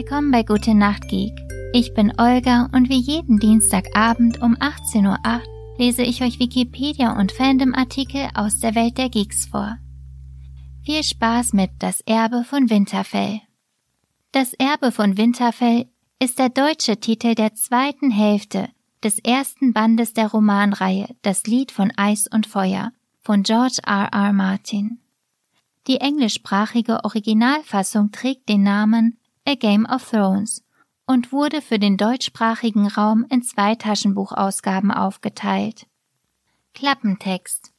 Willkommen bei Gute Nacht Geek. Ich bin Olga und wie jeden Dienstagabend um 18.08 Uhr lese ich euch Wikipedia und Fandom-Artikel aus der Welt der Geeks vor. Viel Spaß mit Das Erbe von Winterfell. Das Erbe von Winterfell ist der deutsche Titel der zweiten Hälfte des ersten Bandes der Romanreihe Das Lied von Eis und Feuer von George R. R. Martin. Die englischsprachige Originalfassung trägt den Namen A Game of Thrones und wurde für den deutschsprachigen Raum in zwei Taschenbuchausgaben aufgeteilt. Klappentext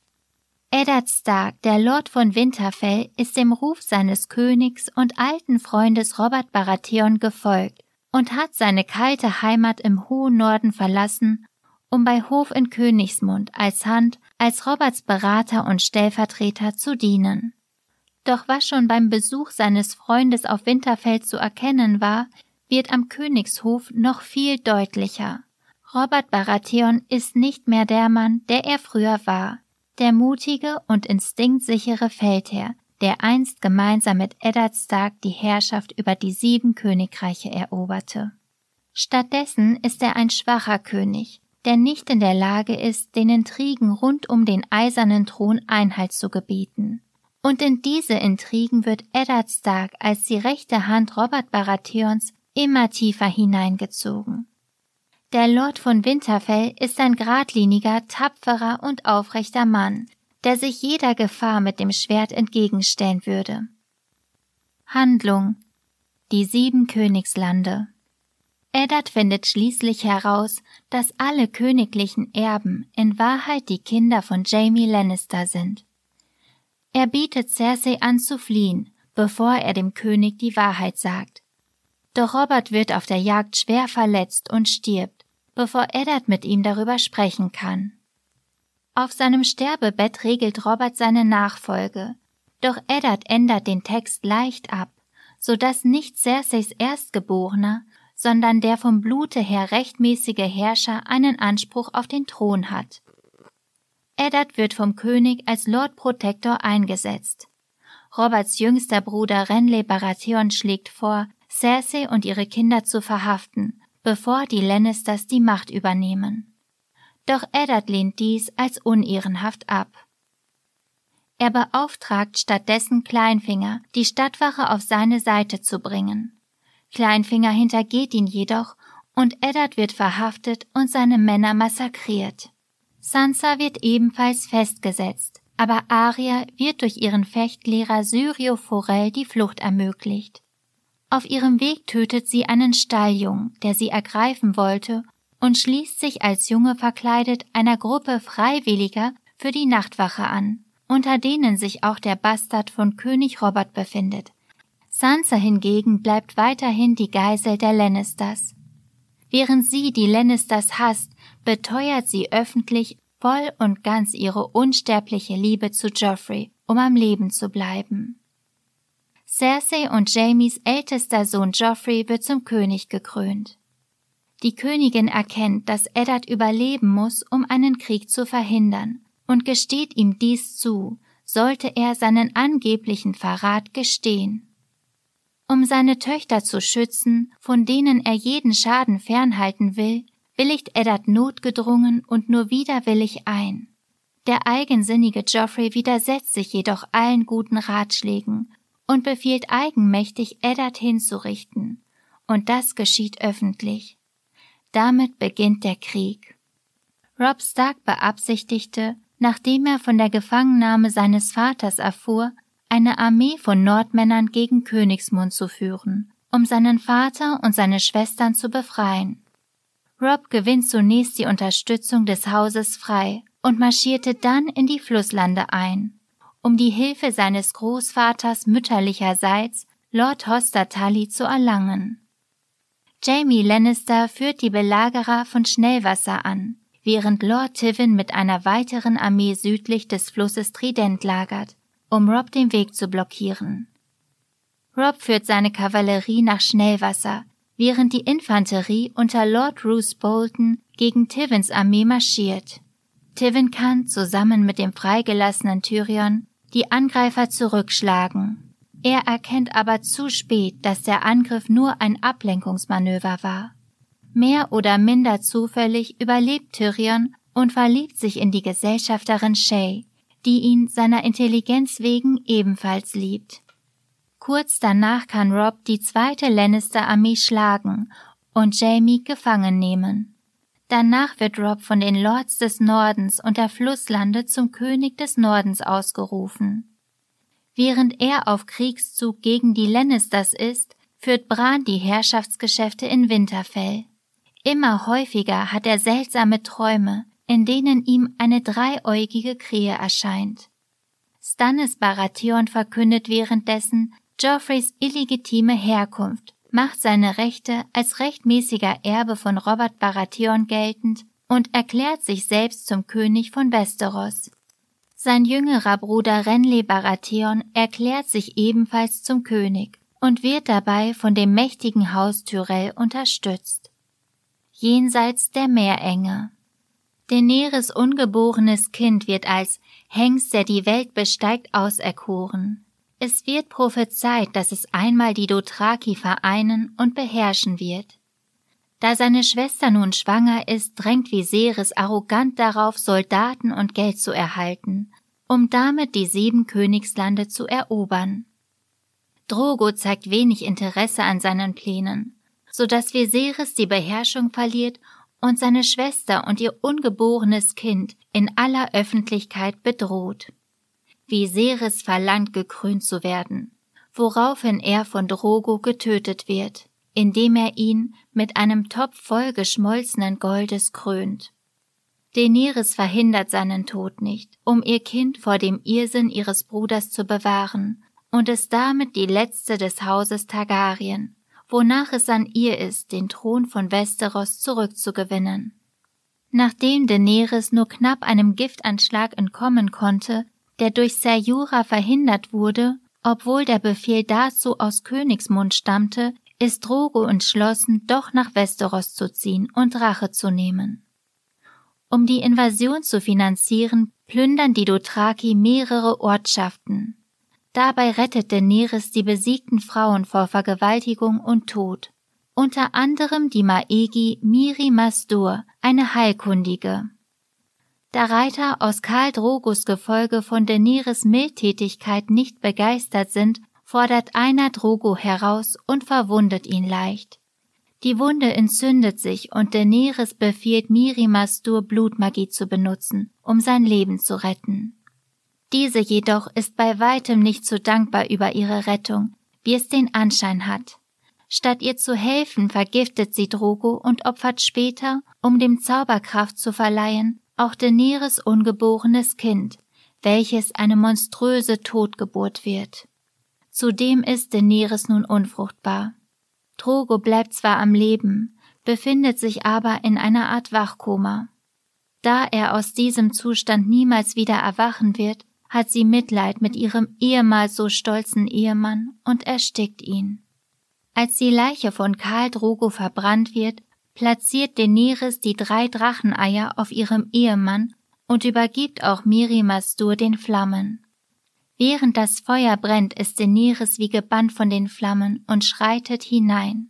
Eddard Stark, der Lord von Winterfell, ist dem Ruf seines Königs und alten Freundes Robert Baratheon gefolgt und hat seine kalte Heimat im hohen Norden verlassen, um bei Hof in Königsmund als Hand, als Roberts Berater und Stellvertreter zu dienen. Doch was schon beim Besuch seines Freundes auf Winterfeld zu erkennen war, wird am Königshof noch viel deutlicher. Robert Baratheon ist nicht mehr der Mann, der er früher war, der mutige und instinktsichere Feldherr, der einst gemeinsam mit Eddard Stark die Herrschaft über die sieben Königreiche eroberte. Stattdessen ist er ein schwacher König, der nicht in der Lage ist, den Intrigen rund um den eisernen Thron Einhalt zu gebieten. Und in diese Intrigen wird Eddard Stark als die rechte Hand Robert Baratheons immer tiefer hineingezogen. Der Lord von Winterfell ist ein geradliniger, tapferer und aufrechter Mann, der sich jeder Gefahr mit dem Schwert entgegenstellen würde. Handlung Die sieben Königslande Eddard findet schließlich heraus, dass alle königlichen Erben in Wahrheit die Kinder von Jamie Lannister sind. Er bietet Cersei an zu fliehen, bevor er dem König die Wahrheit sagt. Doch Robert wird auf der Jagd schwer verletzt und stirbt, bevor Eddard mit ihm darüber sprechen kann. Auf seinem Sterbebett regelt Robert seine Nachfolge, doch Eddard ändert den Text leicht ab, so dass nicht Cerseis Erstgeborener, sondern der vom Blute her rechtmäßige Herrscher einen Anspruch auf den Thron hat. Eddard wird vom König als Lord Protector eingesetzt. Roberts jüngster Bruder Renly Baratheon schlägt vor, Cersei und ihre Kinder zu verhaften, bevor die Lannisters die Macht übernehmen. Doch Eddard lehnt dies als unehrenhaft ab. Er beauftragt stattdessen Kleinfinger, die Stadtwache auf seine Seite zu bringen. Kleinfinger hintergeht ihn jedoch und Eddard wird verhaftet und seine Männer massakriert. Sansa wird ebenfalls festgesetzt, aber Arya wird durch ihren Fechtlehrer Syrio Forel die Flucht ermöglicht. Auf ihrem Weg tötet sie einen Stalljungen, der sie ergreifen wollte, und schließt sich als Junge verkleidet einer Gruppe Freiwilliger für die Nachtwache an, unter denen sich auch der Bastard von König Robert befindet. Sansa hingegen bleibt weiterhin die Geisel der Lannisters. Während sie die Lannisters hasst, beteuert sie öffentlich voll und ganz ihre unsterbliche Liebe zu Geoffrey, um am Leben zu bleiben. Cersei und Jamies ältester Sohn Geoffrey wird zum König gekrönt. Die Königin erkennt, dass Eddard überleben muss, um einen Krieg zu verhindern, und gesteht ihm dies zu, sollte er seinen angeblichen Verrat gestehen. Um seine Töchter zu schützen, von denen er jeden Schaden fernhalten will, willigt Eddard notgedrungen und nur widerwillig ein. Der eigensinnige Geoffrey widersetzt sich jedoch allen guten Ratschlägen und befiehlt eigenmächtig, Eddard hinzurichten. Und das geschieht öffentlich. Damit beginnt der Krieg. Rob Stark beabsichtigte, nachdem er von der Gefangennahme seines Vaters erfuhr, eine Armee von Nordmännern gegen Königsmund zu führen, um seinen Vater und seine Schwestern zu befreien. Rob gewinnt zunächst die Unterstützung des Hauses frei und marschierte dann in die Flusslande ein, um die Hilfe seines Großvaters mütterlicherseits, Lord Hoster Tully, zu erlangen. Jamie Lannister führt die Belagerer von Schnellwasser an, während Lord Tivin mit einer weiteren Armee südlich des Flusses Trident lagert, um Rob den Weg zu blockieren. Rob führt seine Kavallerie nach Schnellwasser, während die Infanterie unter Lord Roose Bolton gegen Tivins Armee marschiert. Tivin kann zusammen mit dem freigelassenen Tyrion die Angreifer zurückschlagen. Er erkennt aber zu spät, dass der Angriff nur ein Ablenkungsmanöver war. Mehr oder minder zufällig überlebt Tyrion und verliebt sich in die Gesellschafterin Shay, die ihn seiner Intelligenz wegen ebenfalls liebt. Kurz danach kann Rob die zweite Lannister-Armee schlagen und Jamie gefangen nehmen. Danach wird Rob von den Lords des Nordens und der Flusslande zum König des Nordens ausgerufen. Während er auf Kriegszug gegen die Lannisters ist, führt Bran die Herrschaftsgeschäfte in Winterfell. Immer häufiger hat er seltsame Träume, in denen ihm eine dreieugige Krähe erscheint. Stannis Baratheon verkündet währenddessen Joffreys illegitime Herkunft macht seine Rechte als rechtmäßiger Erbe von Robert Baratheon geltend und erklärt sich selbst zum König von Westeros. Sein jüngerer Bruder Renly Baratheon erklärt sich ebenfalls zum König und wird dabei von dem mächtigen Haus Tyrell unterstützt. Jenseits der Meerenge. Daenerys ungeborenes Kind wird als Hengst, der die Welt besteigt, auserkoren. Es wird prophezeit, dass es einmal die Dothraki vereinen und beherrschen wird. Da seine Schwester nun schwanger ist, drängt Viserys arrogant darauf, Soldaten und Geld zu erhalten, um damit die sieben Königslande zu erobern. Drogo zeigt wenig Interesse an seinen Plänen, so dass Viserys die Beherrschung verliert und seine Schwester und ihr ungeborenes Kind in aller Öffentlichkeit bedroht. Viserys verlangt gekrönt zu werden, woraufhin er von Drogo getötet wird, indem er ihn mit einem Topf voll geschmolzenen Goldes krönt. Daenerys verhindert seinen Tod nicht, um ihr Kind vor dem Irrsinn ihres Bruders zu bewahren und ist damit die letzte des Hauses Targaryen, wonach es an ihr ist, den Thron von Westeros zurückzugewinnen. Nachdem Daenerys nur knapp einem Giftanschlag entkommen konnte, der durch Serjura verhindert wurde, obwohl der Befehl dazu aus Königsmund stammte, ist Drogo entschlossen, doch nach Westeros zu ziehen und Rache zu nehmen. Um die Invasion zu finanzieren, plündern die Dothraki mehrere Ortschaften. Dabei rettet Daenerys die besiegten Frauen vor Vergewaltigung und Tod, unter anderem die Maegi Miri Masdur, eine Heilkundige. Da Reiter aus Karl Drogos Gefolge von Daenerys Mildtätigkeit nicht begeistert sind, fordert einer Drogo heraus und verwundet ihn leicht. Die Wunde entzündet sich und Daenerys befiehlt Mirimastur Blutmagie zu benutzen, um sein Leben zu retten. Diese jedoch ist bei weitem nicht so dankbar über ihre Rettung, wie es den Anschein hat. Statt ihr zu helfen, vergiftet sie Drogo und opfert später, um dem Zauberkraft zu verleihen, auch Daenerys ungeborenes Kind, welches eine monströse Totgeburt wird. Zudem ist Daenerys nun unfruchtbar. Drogo bleibt zwar am Leben, befindet sich aber in einer Art Wachkoma. Da er aus diesem Zustand niemals wieder erwachen wird, hat sie Mitleid mit ihrem ehemals so stolzen Ehemann und erstickt ihn. Als die Leiche von Karl Drogo verbrannt wird, platziert Daenerys die drei Dracheneier auf ihrem Ehemann und übergibt auch Miri Mastur den Flammen. Während das Feuer brennt, ist Daenerys wie gebannt von den Flammen und schreitet hinein.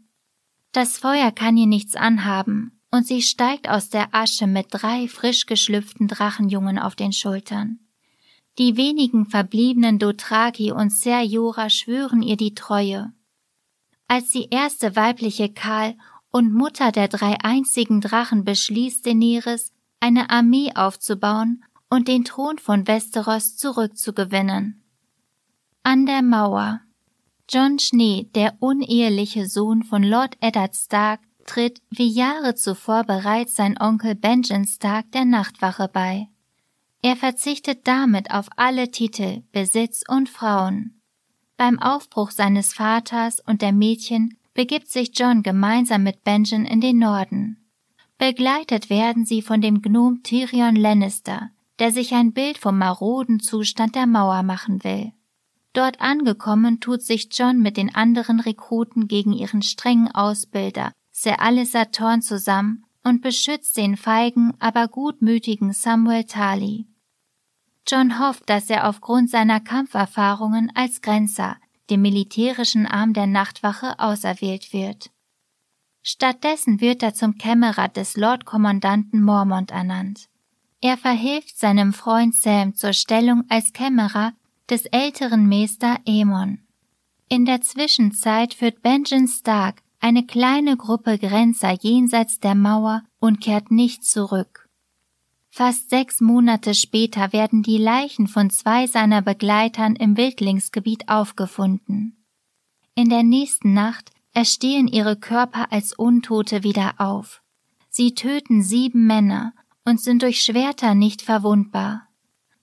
Das Feuer kann ihr nichts anhaben, und sie steigt aus der Asche mit drei frisch geschlüpften Drachenjungen auf den Schultern. Die wenigen verbliebenen Dothraki und Ser Jorah schwören ihr die Treue. Als die erste weibliche Karl und Mutter der drei einzigen Drachen beschließt Daenerys, eine Armee aufzubauen und den Thron von Westeros zurückzugewinnen. An der Mauer. John Schnee, der uneheliche Sohn von Lord Eddard Stark, tritt wie Jahre zuvor bereits sein Onkel Benjen Stark der Nachtwache bei. Er verzichtet damit auf alle Titel, Besitz und Frauen. Beim Aufbruch seines Vaters und der Mädchen begibt sich John gemeinsam mit Benjen in den Norden. Begleitet werden sie von dem Gnom Tyrion Lannister, der sich ein Bild vom maroden Zustand der Mauer machen will. Dort angekommen tut sich John mit den anderen Rekruten gegen ihren strengen Ausbilder, Sir Alistair Thorn zusammen und beschützt den feigen, aber gutmütigen Samuel Tali. John hofft, dass er aufgrund seiner Kampferfahrungen als Grenzer dem militärischen Arm der Nachtwache, auserwählt wird. Stattdessen wird er zum Kämmerer des Lordkommandanten Mormont ernannt. Er verhilft seinem Freund Sam zur Stellung als Kämmerer des älteren Meister Aemon. In der Zwischenzeit führt Benjamin Stark eine kleine Gruppe Grenzer jenseits der Mauer und kehrt nicht zurück. Fast sechs Monate später werden die Leichen von zwei seiner Begleitern im Wildlingsgebiet aufgefunden. In der nächsten Nacht erstehen ihre Körper als Untote wieder auf. Sie töten sieben Männer und sind durch Schwerter nicht verwundbar.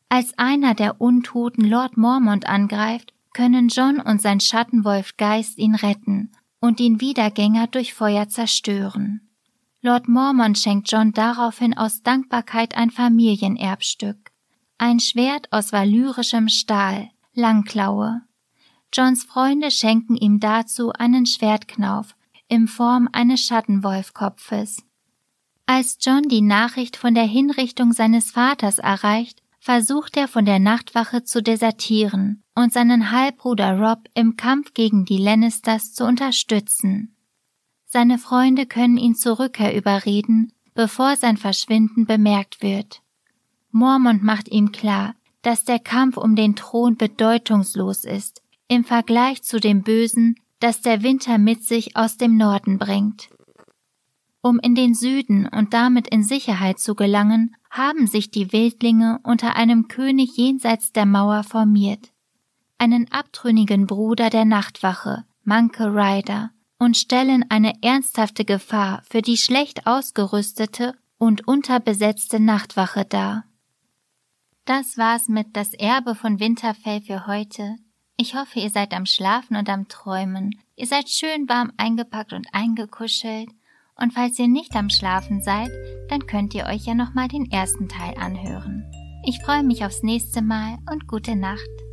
Als einer der Untoten Lord Mormont angreift, können John und sein Schattenwolf Geist ihn retten und den Wiedergänger durch Feuer zerstören. Lord Mormont schenkt John daraufhin aus Dankbarkeit ein Familienerbstück. Ein Schwert aus valyrischem Stahl, Langklaue. Johns Freunde schenken ihm dazu einen Schwertknauf in Form eines Schattenwolfkopfes. Als John die Nachricht von der Hinrichtung seines Vaters erreicht, versucht er von der Nachtwache zu desertieren und seinen Halbbruder Rob im Kampf gegen die Lannisters zu unterstützen. Seine Freunde können ihn zur Rückkehr überreden, bevor sein Verschwinden bemerkt wird. Mormont macht ihm klar, dass der Kampf um den Thron bedeutungslos ist im Vergleich zu dem Bösen, das der Winter mit sich aus dem Norden bringt. Um in den Süden und damit in Sicherheit zu gelangen, haben sich die Wildlinge unter einem König jenseits der Mauer formiert, einen abtrünnigen Bruder der Nachtwache, Manke Rider, und stellen eine ernsthafte Gefahr für die schlecht ausgerüstete und unterbesetzte Nachtwache dar. Das war's mit Das Erbe von Winterfell für heute. Ich hoffe, ihr seid am Schlafen und am Träumen. Ihr seid schön warm eingepackt und eingekuschelt und falls ihr nicht am Schlafen seid, dann könnt ihr euch ja nochmal den ersten Teil anhören. Ich freue mich aufs nächste Mal und gute Nacht.